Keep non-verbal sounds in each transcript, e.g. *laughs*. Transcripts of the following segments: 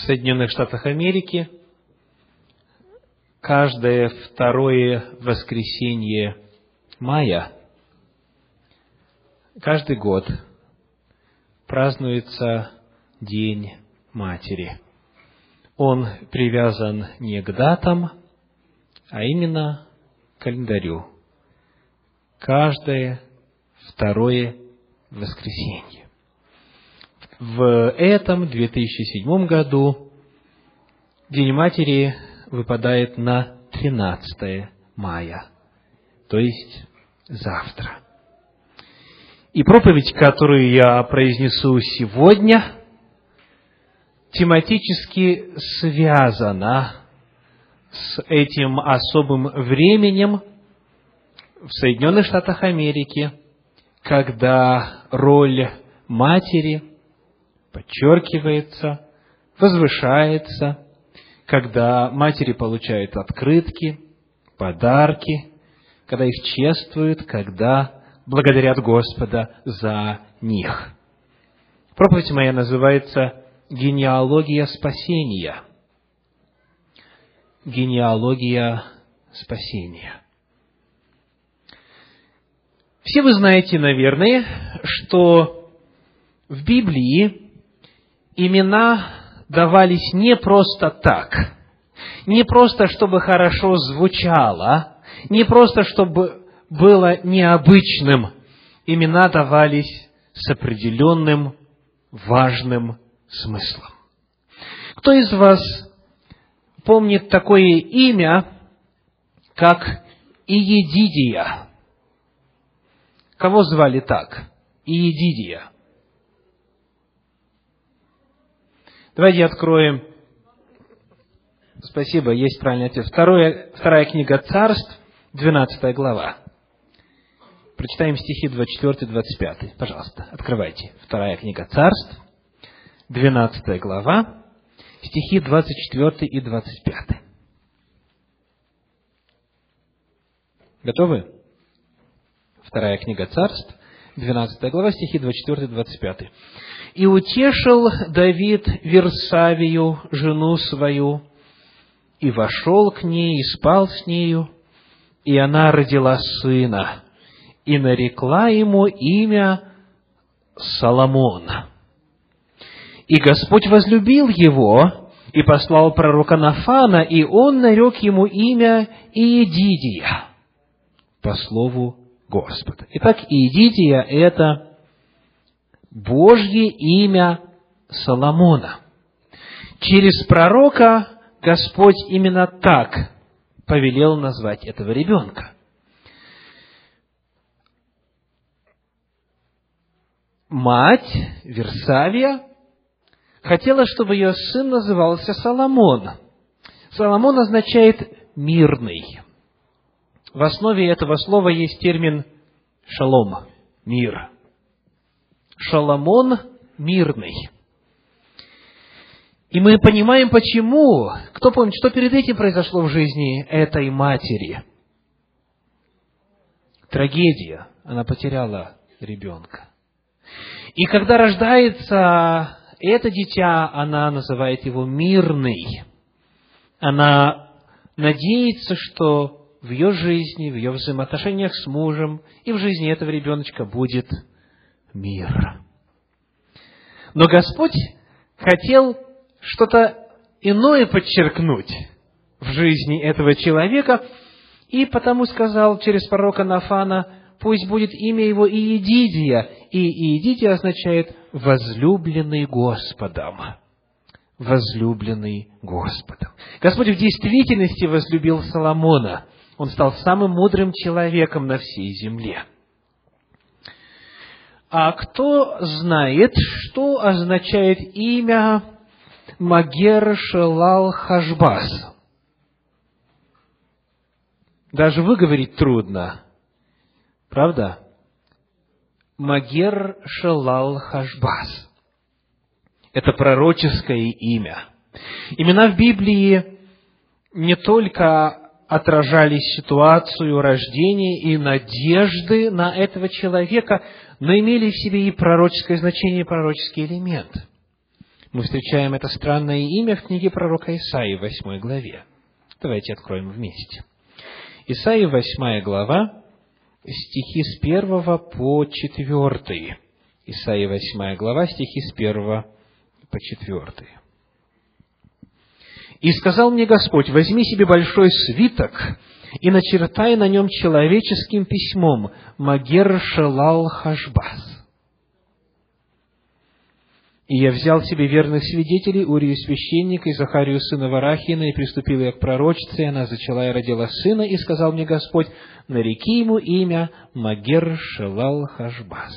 в Соединенных Штатах Америки каждое второе воскресенье мая каждый год празднуется День Матери. Он привязан не к датам, а именно к календарю. Каждое второе воскресенье. В этом 2007 году День Матери выпадает на 13 мая, то есть завтра. И проповедь, которую я произнесу сегодня, тематически связана с этим особым временем в Соединенных Штатах Америки, когда роль матери подчеркивается, возвышается, когда матери получают открытки, подарки, когда их чествуют, когда благодарят Господа за них. Проповедь моя называется «Генеалогия спасения». Генеалогия спасения. Все вы знаете, наверное, что в Библии имена давались не просто так, не просто чтобы хорошо звучало, не просто чтобы было необычным. Имена давались с определенным важным смыслом. Кто из вас помнит такое имя, как Иедидия? Кого звали так? Иедидия. Давайте откроем. Спасибо, есть правильный ответ. Второе, вторая книга Царств, 12 глава. Прочитаем стихи 24-25. Пожалуйста, открывайте. Вторая книга Царств, 12 глава, стихи 24 и 25. Готовы? Вторая книга Царств, 12 глава, стихи 24 и 25. «И утешил Давид Версавию, жену свою, и вошел к ней, и спал с нею, и она родила сына, и нарекла ему имя Соломон. И Господь возлюбил его, и послал пророка Нафана, и он нарек ему имя Иедидия, по слову Господа. Итак, Иедидия – это Божье имя Соломона. Через пророка Господь именно так повелел назвать этого ребенка. Мать Версавия хотела, чтобы ее сын назывался Соломон. Соломон означает «мирный». В основе этого слова есть термин «шалом» – «мир». Шаламон – «мирный». И мы понимаем, почему. Кто помнит, что перед этим произошло в жизни этой матери? Трагедия. Она потеряла ребенка. И когда рождается это дитя, она называет его мирный. Она надеется, что в ее жизни, в ее взаимоотношениях с мужем и в жизни этого ребеночка будет мир. Но Господь хотел что-то иное подчеркнуть в жизни этого человека, и потому сказал через пророка Нафана, пусть будет имя его Иедидия, и Иедидия означает «возлюбленный Господом». Возлюбленный Господом. Господь в действительности возлюбил Соломона. Он стал самым мудрым человеком на всей земле. А кто знает, что означает имя Магер Шелал Хашбас. Даже выговорить трудно. Правда? Магер Шелал Хашбас. Это пророческое имя. Имена в Библии не только отражали ситуацию рождения и надежды на этого человека, но имели в себе и пророческое значение, и пророческий элемент – Мы встречаем это странное имя в книге пророка Исаии в 8 главе. Давайте откроем вместе. Исаии 8 глава, стихи с 1 по 4. Исаии 8 глава, стихи с 1 по 4. «И сказал мне Господь, возьми себе большой свиток и начертай на нем человеческим письмом Магер Шелал Хашбас. И я взял себе верных свидетелей, Урию священника и Захарию сына Варахина, и приступил я к пророчице, и она зачала и родила сына, и сказал мне Господь, нареки ему имя Магер Шелал Хашбас.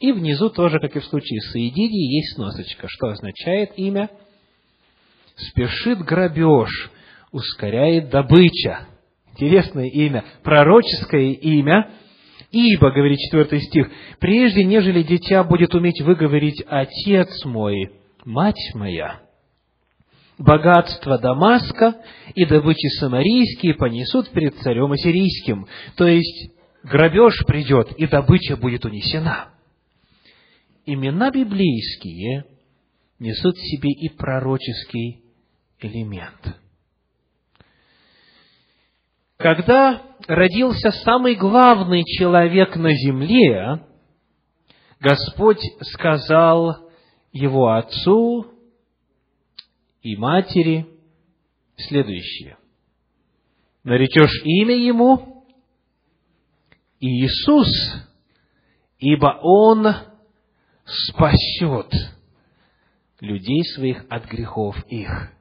И внизу тоже, как и в случае с Иедидией, есть сносочка, что означает имя «спешит грабеж, ускоряет добыча». Интересное имя, пророческое имя – Ибо, говорит четвертый стих, прежде нежели дитя будет уметь выговорить «Отец мой, мать моя», богатство Дамаска и добычи самарийские понесут перед царем ассирийским. То есть, грабеж придет, и добыча будет унесена. Имена библейские несут в себе и пророческий элемент. Когда родился самый главный человек на земле, Господь сказал его отцу и матери следующее. Наречешь имя ему Иисус, ибо Он спасет людей своих от грехов их.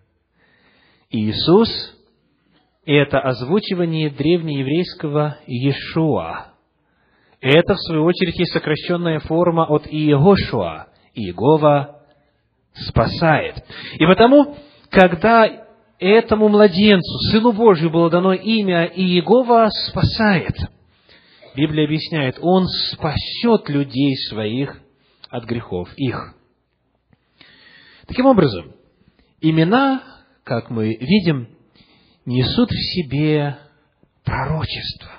Иисус это озвучивание древнееврейского Иешуа. Это, в свою очередь, есть сокращенная форма от Иегошуа. Иегова спасает. И потому, когда этому младенцу, Сыну Божию, было дано имя Иегова спасает, Библия объясняет, Он спасет людей своих от грехов их. Таким образом, имена, как мы видим, несут в себе пророчество.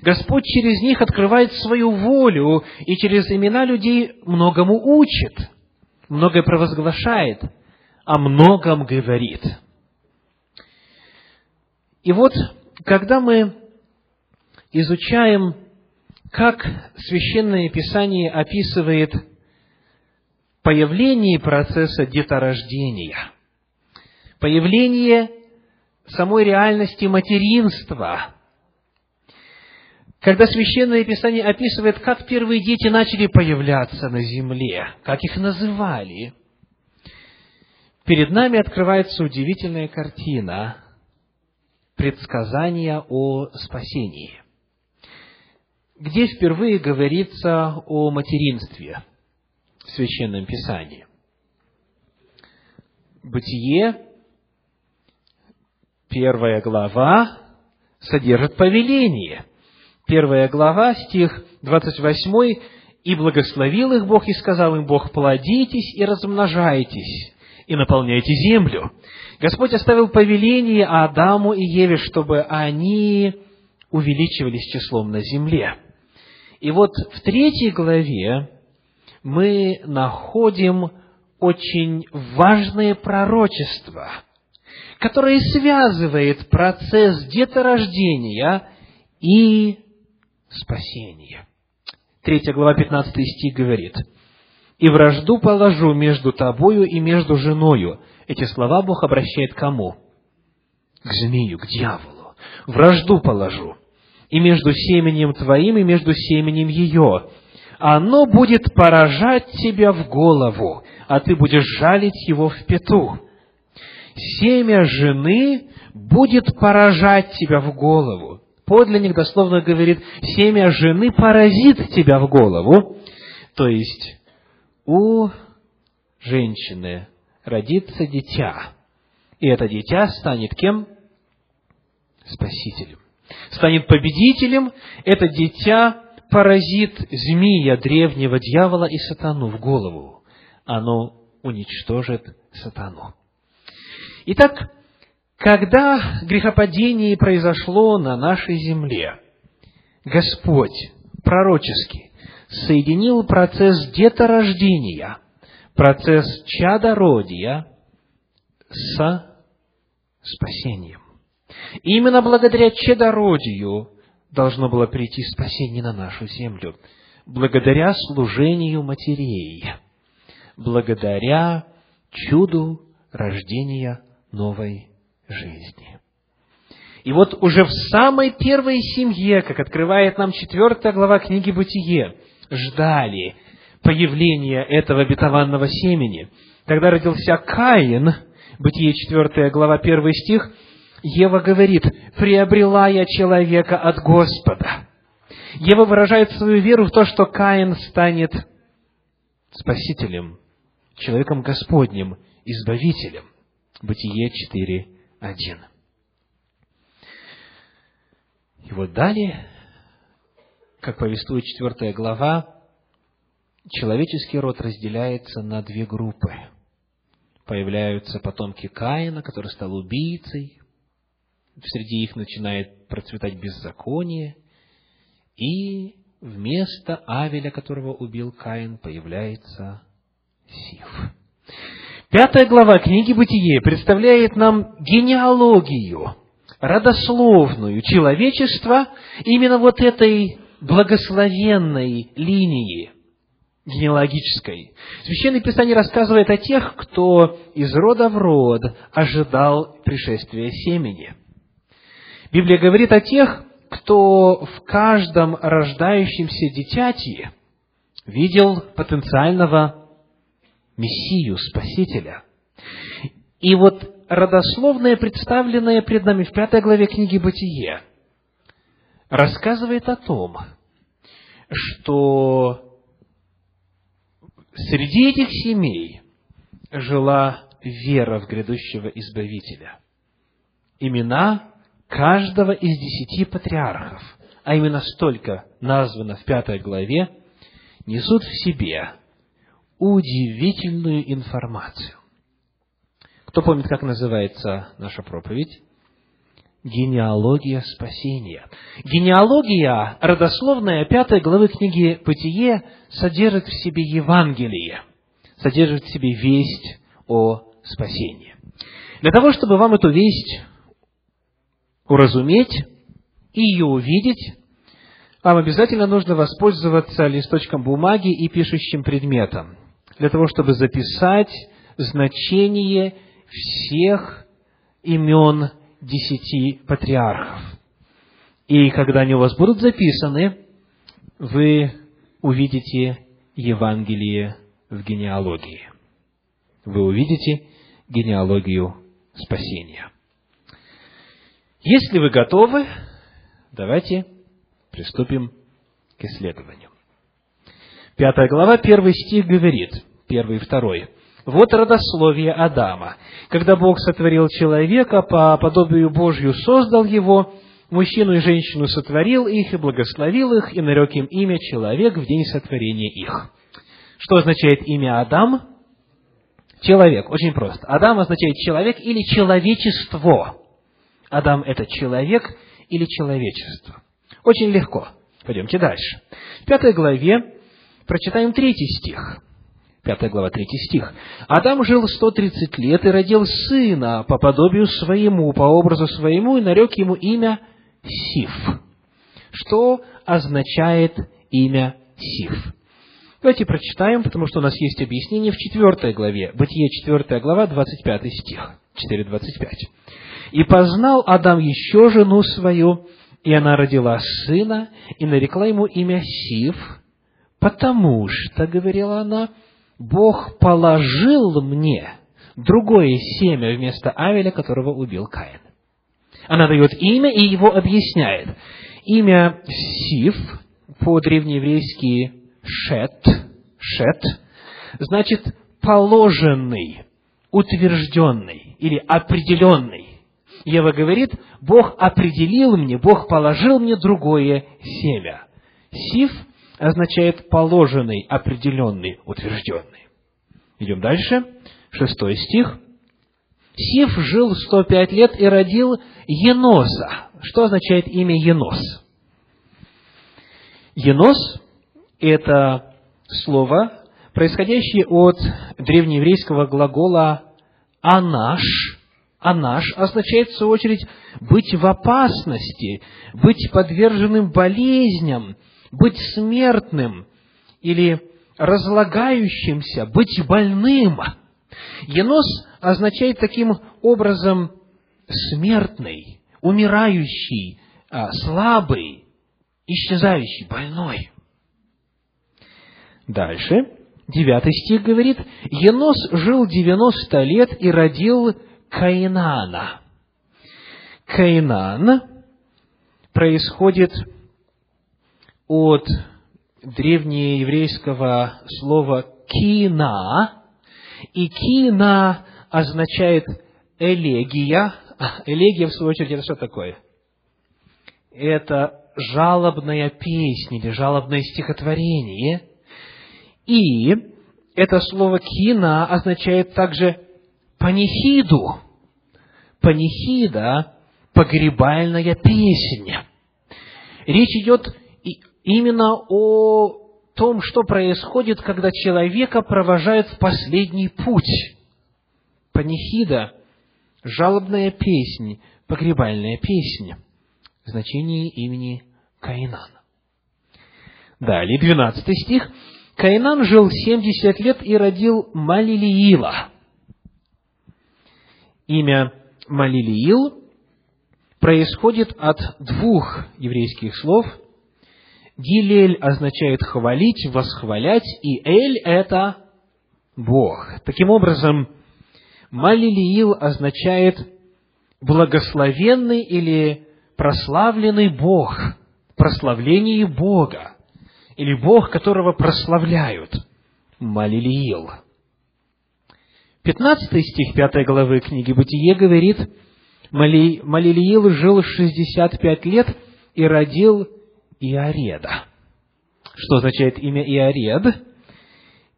Господь через них открывает свою волю и через имена людей многому учит, многое провозглашает, о многом говорит. И вот, когда мы изучаем, как Священное Писание описывает появление процесса деторождения, появление самой реальности материнства. Когда Священное Писание описывает, как первые дети начали появляться на земле, как их называли, перед нами открывается удивительная картина предсказания о спасении, где впервые говорится о материнстве в Священном Писании. Бытие, Первая глава содержит повеление. Первая глава, стих 28, «И благословил их Бог, и сказал им Бог, плодитесь и размножайтесь, и наполняйте землю». Господь оставил повеление Адаму и Еве, чтобы они увеличивались числом на земле. И вот в третьей главе мы находим очень важное пророчество – которое связывает процесс деторождения и спасения. Третья глава, 15 стих говорит, «И вражду положу между тобою и между женою». Эти слова Бог обращает к кому? К змею, к дьяволу. «Вражду положу, и между семенем твоим, и между семенем ее. Оно будет поражать тебя в голову, а ты будешь жалить его в пету семя жены будет поражать тебя в голову. Подлинник дословно говорит, семя жены поразит тебя в голову. То есть, у женщины родится дитя. И это дитя станет кем? Спасителем. Станет победителем. Это дитя поразит змея древнего дьявола и сатану в голову. Оно уничтожит сатану. Итак, когда грехопадение произошло на нашей земле, Господь пророчески соединил процесс деторождения, процесс чадородия с спасением. И именно благодаря чадородию должно было прийти спасение на нашу землю. Благодаря служению матерей. Благодаря чуду рождения новой жизни. И вот уже в самой первой семье, как открывает нам четвертая глава книги «Бытие», ждали появления этого обетованного семени. Когда родился Каин, Бытие 4 глава 1 стих, Ева говорит, приобрела я человека от Господа. Ева выражает свою веру в то, что Каин станет спасителем, человеком Господним, избавителем. Бытие 4.1. И вот далее, как повествует четвертая глава, человеческий род разделяется на две группы. Появляются потомки Каина, который стал убийцей, среди их начинает процветать беззаконие, и вместо Авеля, которого убил Каин, появляется Сив. Пятая глава книги Бытие представляет нам генеалогию, родословную человечества именно вот этой благословенной линии генеалогической. Священное Писание рассказывает о тех, кто из рода в род ожидал пришествия семени – Библия говорит о тех, кто в каждом рождающемся дитяти видел потенциального Мессию, Спасителя. И вот родословное, представленное пред нами в пятой главе книги «Бытие», рассказывает о том, что среди этих семей жила вера в грядущего Избавителя. Имена каждого из десяти патриархов, а именно столько названо в пятой главе, несут в себе удивительную информацию. Кто помнит, как называется наша проповедь? Генеалогия спасения. Генеалогия, родословная пятой главы книги «Бытие» содержит в себе Евангелие, содержит в себе весть о спасении. Для того, чтобы вам эту весть уразуметь и ее увидеть, вам обязательно нужно воспользоваться листочком бумаги и пишущим предметом, для того, чтобы записать значение всех имен десяти патриархов. И когда они у вас будут записаны, вы увидите Евангелие в генеалогии. Вы увидите генеалогию спасения. Если вы готовы, давайте приступим к исследованию. Пятая глава, первый стих говорит, первый и второй. Вот родословие Адама. Когда Бог сотворил человека, по подобию Божью создал его, мужчину и женщину сотворил их и благословил их, и нарек им имя человек в день сотворения их. Что означает имя Адам? Человек. Очень просто. Адам означает человек или человечество. Адам – это человек или человечество? Очень легко. Пойдемте дальше. В пятой главе прочитаем третий стих. Пятая глава, третий стих. «Адам жил сто тридцать лет и родил сына по подобию своему, по образу своему, и нарек ему имя Сиф». Что означает имя Сиф? Давайте прочитаем, потому что у нас есть объяснение в четвертой главе. Бытие, четвертая глава, двадцать пятый стих. Четыре двадцать пять. И познал Адам еще жену свою, и она родила сына, и нарекла ему имя Сив, потому что, говорила она, Бог положил мне другое семя вместо Авеля, которого убил Каин. Она дает имя и его объясняет. Имя Сив по-древнееврейски Шет, Шет, значит положенный, утвержденный или определенный. Ева говорит, Бог определил мне, Бог положил мне другое семя. Сив означает положенный, определенный, утвержденный. Идем дальше. Шестой стих. Сив жил 105 лет и родил Еноса. Что означает имя Енос? Енос – это слово, происходящий от древнееврейского глагола «анаш». «Анаш» означает, в свою очередь, быть в опасности, быть подверженным болезням, быть смертным или разлагающимся, быть больным. Енос означает таким образом смертный, умирающий, а, слабый, исчезающий, больной. Дальше, девятый стих говорит, Енос жил девяносто лет и родил Каинана. Каинан происходит от древнееврейского слова «кина», и «кина» означает «элегия». *laughs* Элегия, в свою очередь, это что такое? Это жалобная песня или жалобное стихотворение. И это слово «кина» означает также панихиду. Панихида – погребальная песня. Речь идет именно о том, что происходит, когда человека провожают в последний путь. Панихида – жалобная песня, погребальная песня в значении имени Каинана. Далее, 12 стих. Каинан жил 70 лет и родил Малилиила. Имя Малилиил происходит от двух еврейских слов – Гилель означает хвалить, восхвалять, и Эль – это Бог. Таким образом, Малилиил означает благословенный или прославленный Бог, прославление Бога, или Бог, которого прославляют. Малилиил. 15 стих 5 главы книги Бытие говорит, Малилиил жил 65 лет и родил Иореда. Что означает имя Иоред?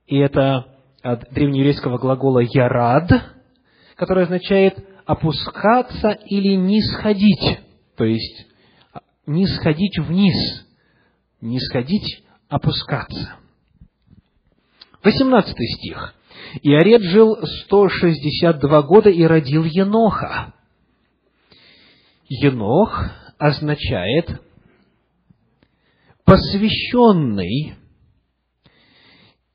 И это от древнееврейского глагола «ярад», который означает опускаться или нисходить, то есть нисходить вниз, нисходить, опускаться. 18 стих. Иоред жил 162 года и родил Еноха. Енох означает посвященный.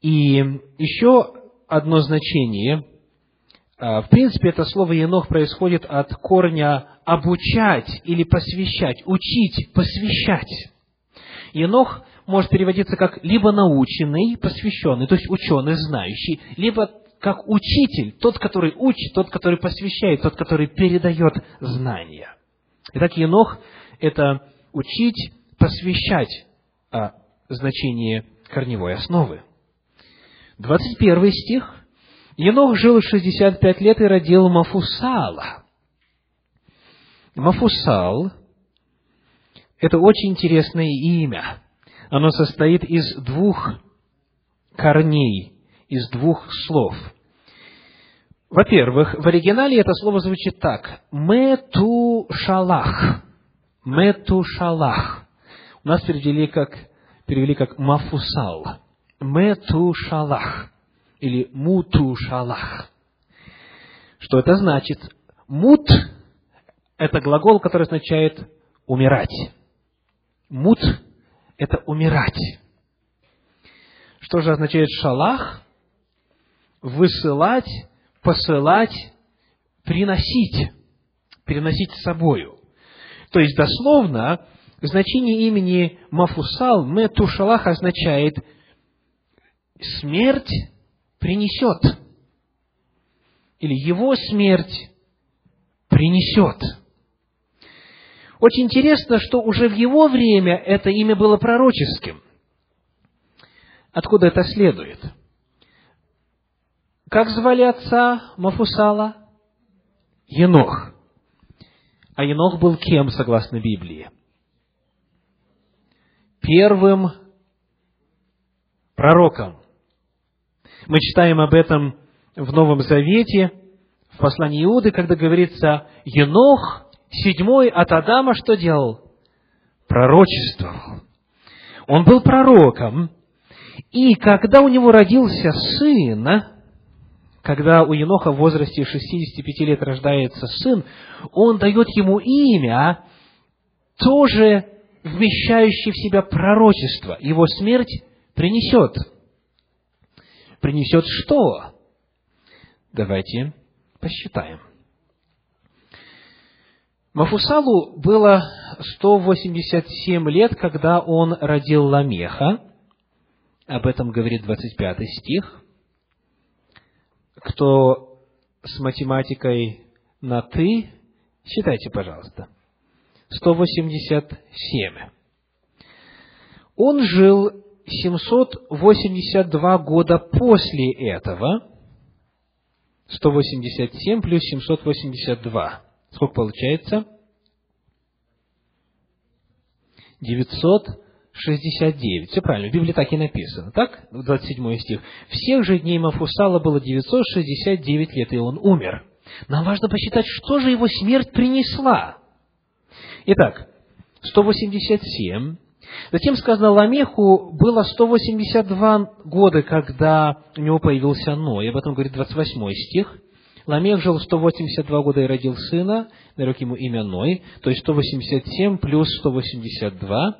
И еще одно значение. А, в принципе, это слово «енох» происходит от корня «обучать» или «посвящать», «учить», «посвящать». Енох может переводиться как либо наученный, посвященный, то есть ученый, знающий, либо как учитель, тот, который учит, тот, который посвящает, тот, который передает знания. Итак, Енох – это учить, посвящать, о значении корневой основы. 21 стих. Енох жил 65 лет и родил Мафусала. Мафусал – это очень интересное имя. Оно состоит из двух корней, из двух слов. Во-первых, в оригинале это слово звучит так. Мету шалах. Нас перевели как, перевели как мафусал. Метушалах. Или мутушалах. Что это значит? Мут – это глагол, который означает умирать. Мут – это умирать. Что же означает шалах? Высылать, посылать, приносить. Переносить с собою. То есть, дословно, Значение имени Мафусал, Метушалах, означает «смерть принесет» или «его смерть принесет». Очень интересно, что уже в его время это имя было пророческим. Откуда это следует? Как звали отца Мафусала? Енох. А Енох был кем, согласно Библии? Первым пророком. Мы читаем об этом в Новом Завете, в послании Иуды, когда говорится, Енох, седьмой от Адама, что делал? Пророчествовал. Он был пророком, И когда у него родился сын, когда у Еноха в возрасте 65 лет рождается сын, он дает ему имя, тоже вмещающее в себя пророчество. Его смерть принесет. Принесет что? Давайте посчитаем. Мафусалу было 187 лет, когда он родил Ламеха. Об этом говорит 25 стих. Кто с математикой на «ты», считайте, пожалуйста. 187. Он жил 782 года после этого. 187 плюс 782. Сколько получается? 969. Все правильно, в Библии так и написано. Так? 27 стих. Всех же дней Мафусала было 969 лет, и он умер. Нам важно посчитать, что же его смерть принесла. Итак, 187. Затем сказано, Ламеху было 182 года, когда у него появился Ной. Об этом говорит 28 стих. Ламех жил 182 года и родил сына, нарек ему имя Ной, то есть 187 плюс 182.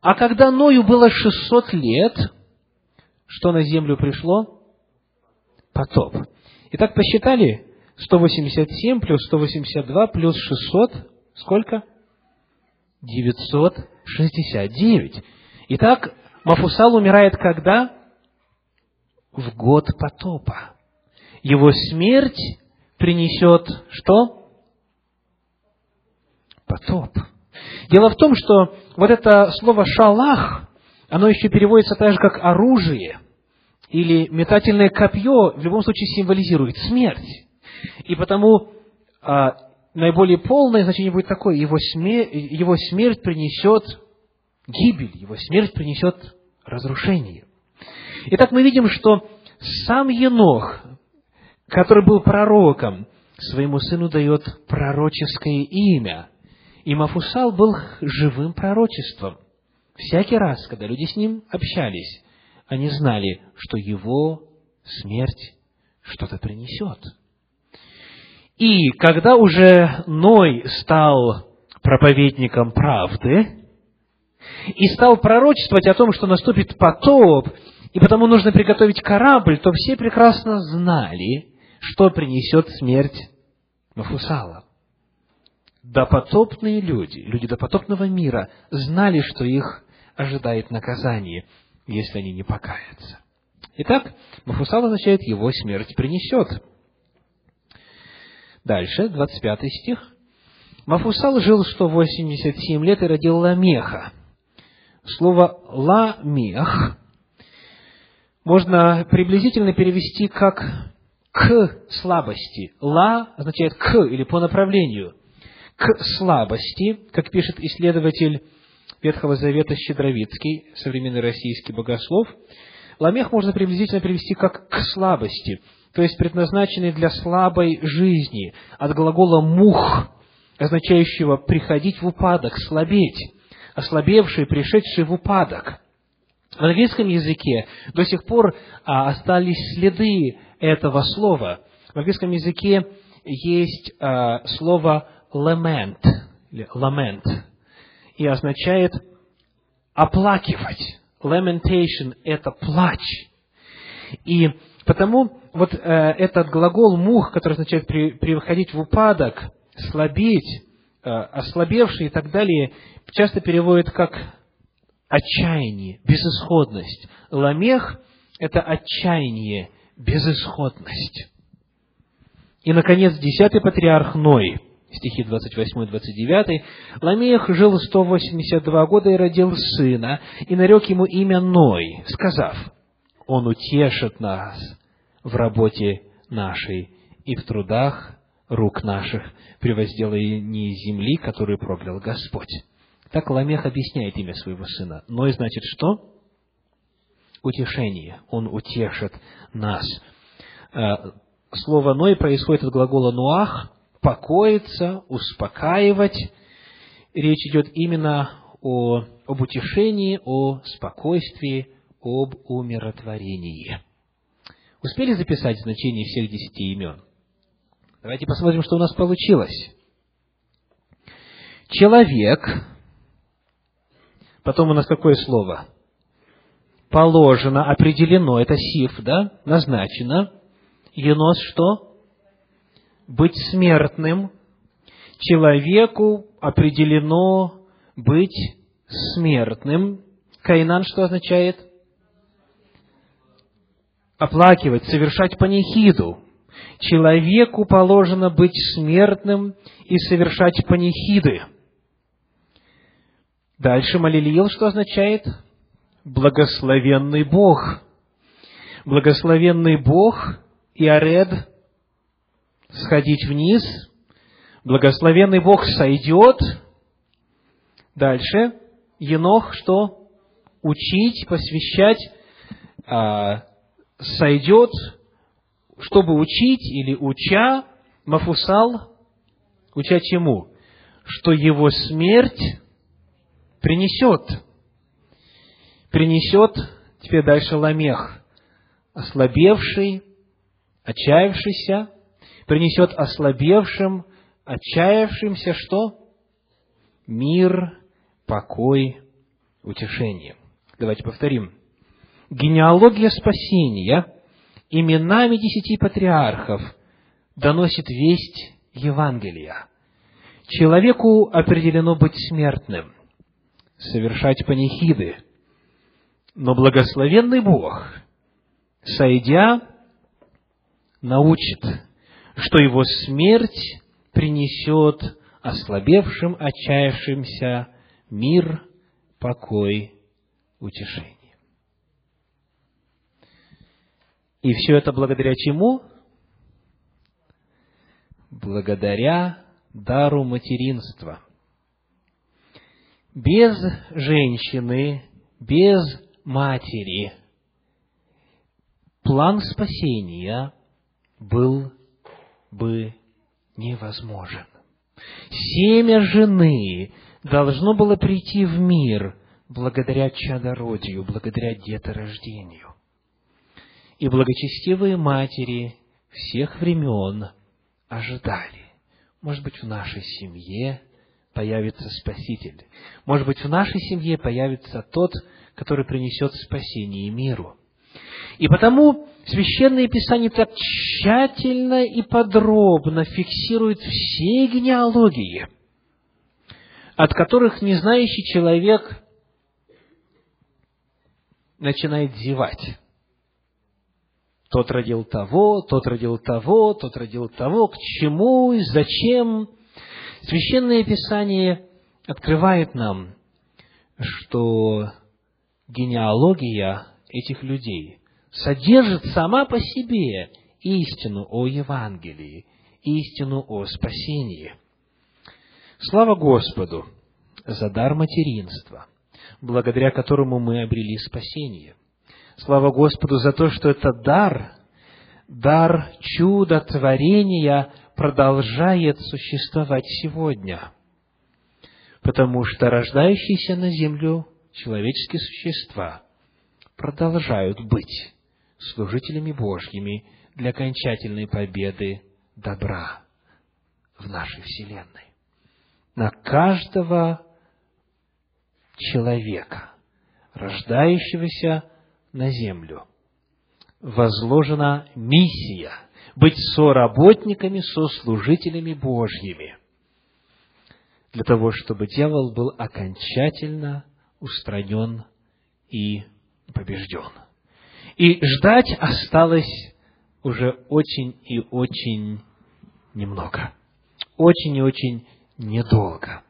А когда Ною было 600 лет, что на землю пришло? Потоп. Итак, посчитали? 187 плюс 182 плюс 600, сколько? 969. Итак, Мафусал умирает когда? В год потопа его смерть принесет что? Потоп. Дело в том, что вот это слово «шалах», оно еще переводится так же, как «оружие» или «метательное копье», в любом случае символизирует смерть. И потому а, наиболее полное значение будет такое, его, смер... его смерть принесет гибель, его смерть принесет разрушение. Итак, мы видим, что сам Енох, который был пророком, своему сыну дает пророческое имя. И Мафусал был живым пророчеством. Всякий раз, когда люди с ним общались, они знали, что его смерть что-то принесет. И когда уже Ной стал проповедником правды и стал пророчествовать о том, что наступит потоп, и потому нужно приготовить корабль, то все прекрасно знали, что принесет смерть Мафусала. Допотопные люди, люди допотопного мира, знали, что их ожидает наказание, если они не покаятся. Итак, Мафусал означает «его смерть принесет». Дальше, 25 стих. Мафусал жил 187 лет и родил Ламеха. Слово «ламех» можно приблизительно перевести как к слабости. Ла означает к или по направлению. К слабости, как пишет исследователь Ветхого Завета Щедровицкий, современный российский богослов, ламех можно приблизительно привести как к слабости, то есть предназначенный для слабой жизни, от глагола «мух», означающего приходить в упадок, слабеть, ослабевший, пришедший в упадок. В английском языке до сих пор а, остались следы этого слова. В английском языке есть э, слово lament, или lament, и означает оплакивать. Lamentation – это плач. И потому вот э, этот глагол «мух», который означает при, «приходить в упадок», «слабеть», э, «ослабевший» и так далее, часто переводят как отчаяние, безысходность. Ламех – это отчаяние, безысходность. И, наконец, десятый патриарх Ной, стихи 28 и 29. Ламех жил 182 года и родил сына, и нарек ему имя Ной, сказав, «Он утешит нас в работе нашей и в трудах рук наших при возделании земли, которую проклял Господь». Так Ламех объясняет имя своего сына. Ной значит что? утешение. Он утешит нас. Э, слово «ной» происходит от глагола «нуах» – покоиться, успокаивать. Речь идет именно о, об утешении, о спокойствии, об умиротворении. Успели записать значение всех десяти имен? Давайте посмотрим, что у нас получилось. Человек, потом у нас какое слово? Положено, определено, это сиф, да, назначено. Енос что? Быть смертным. Человеку определено быть смертным. Каинан что означает? Оплакивать, совершать панихиду. Человеку положено быть смертным и совершать панихиды. Дальше Малилиил что означает? Благословенный Бог. Благословенный Бог и Аред сходить вниз. Благословенный Бог сойдет. Дальше. Енох что? Учить, посвящать, а, сойдет, чтобы учить или уча, Мафусал, уча чему? Что его смерть принесет. Принесет, теперь дальше ламех, ослабевший, отчаявшийся, принесет ослабевшим, отчаявшимся что? Мир, покой, утешение. Давайте повторим. Генеалогия спасения именами десяти патриархов доносит весть Евангелия. Человеку определено быть смертным, совершать панихиды, но благословенный Бог, сойдя, научит, что его смерть принесет ослабевшим, отчаявшимся мир, покой, утешение. И все это благодаря чему? Благодаря дару материнства. Без женщины, без матери план спасения был бы невозможен. Семя жены должно было прийти в мир благодаря чадородию, благодаря деторождению. И благочестивые матери всех времен ожидали. Может быть, в нашей семье появится Спаситель. Может быть, в нашей семье появится тот, который принесет спасение миру. И потому Священное Писание так тщательно и подробно фиксирует все генеалогии, от которых незнающий человек начинает зевать. Тот родил того, тот родил того, тот родил того, к чему и зачем. Священное Писание открывает нам, что генеалогия этих людей содержит сама по себе истину о Евангелии, истину о спасении. Слава Господу за дар материнства, благодаря которому мы обрели спасение. Слава Господу за то, что этот дар, дар чудотворения продолжает существовать сегодня. Потому что рождающиеся на землю человеческие существа продолжают быть служителями Божьими для окончательной победы добра в нашей Вселенной. На каждого человека, рождающегося на землю, возложена миссия быть соработниками, сослужителями Божьими, для того, чтобы дьявол был окончательно устранен и побежден. И ждать осталось уже очень и очень немного. Очень и очень недолго.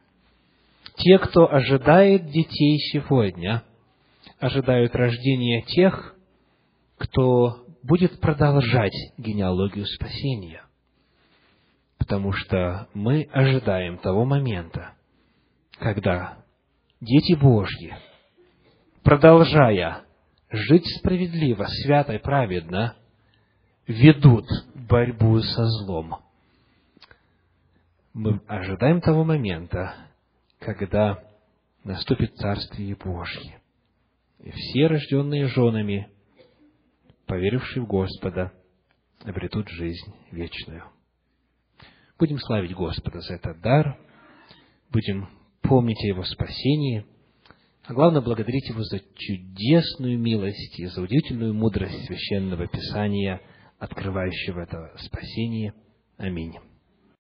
Те, кто ожидает детей сегодня, ожидают рождения тех, кто будет продолжать генеалогию спасения. Потому что мы ожидаем того момента, когда дети Божьи, продолжая жить справедливо, свято и праведно, ведут борьбу со злом. Мы ожидаем того момента, когда наступит Царствие Божье. И все рожденные женами, поверившие в Господа, обретут жизнь вечную. Будем славить Господа за этот дар, будем помнить о Его спасении, а главное, благодарить Его за чудесную милость и за удивительную мудрость Священного Писания, открывающего это спасение. Аминь.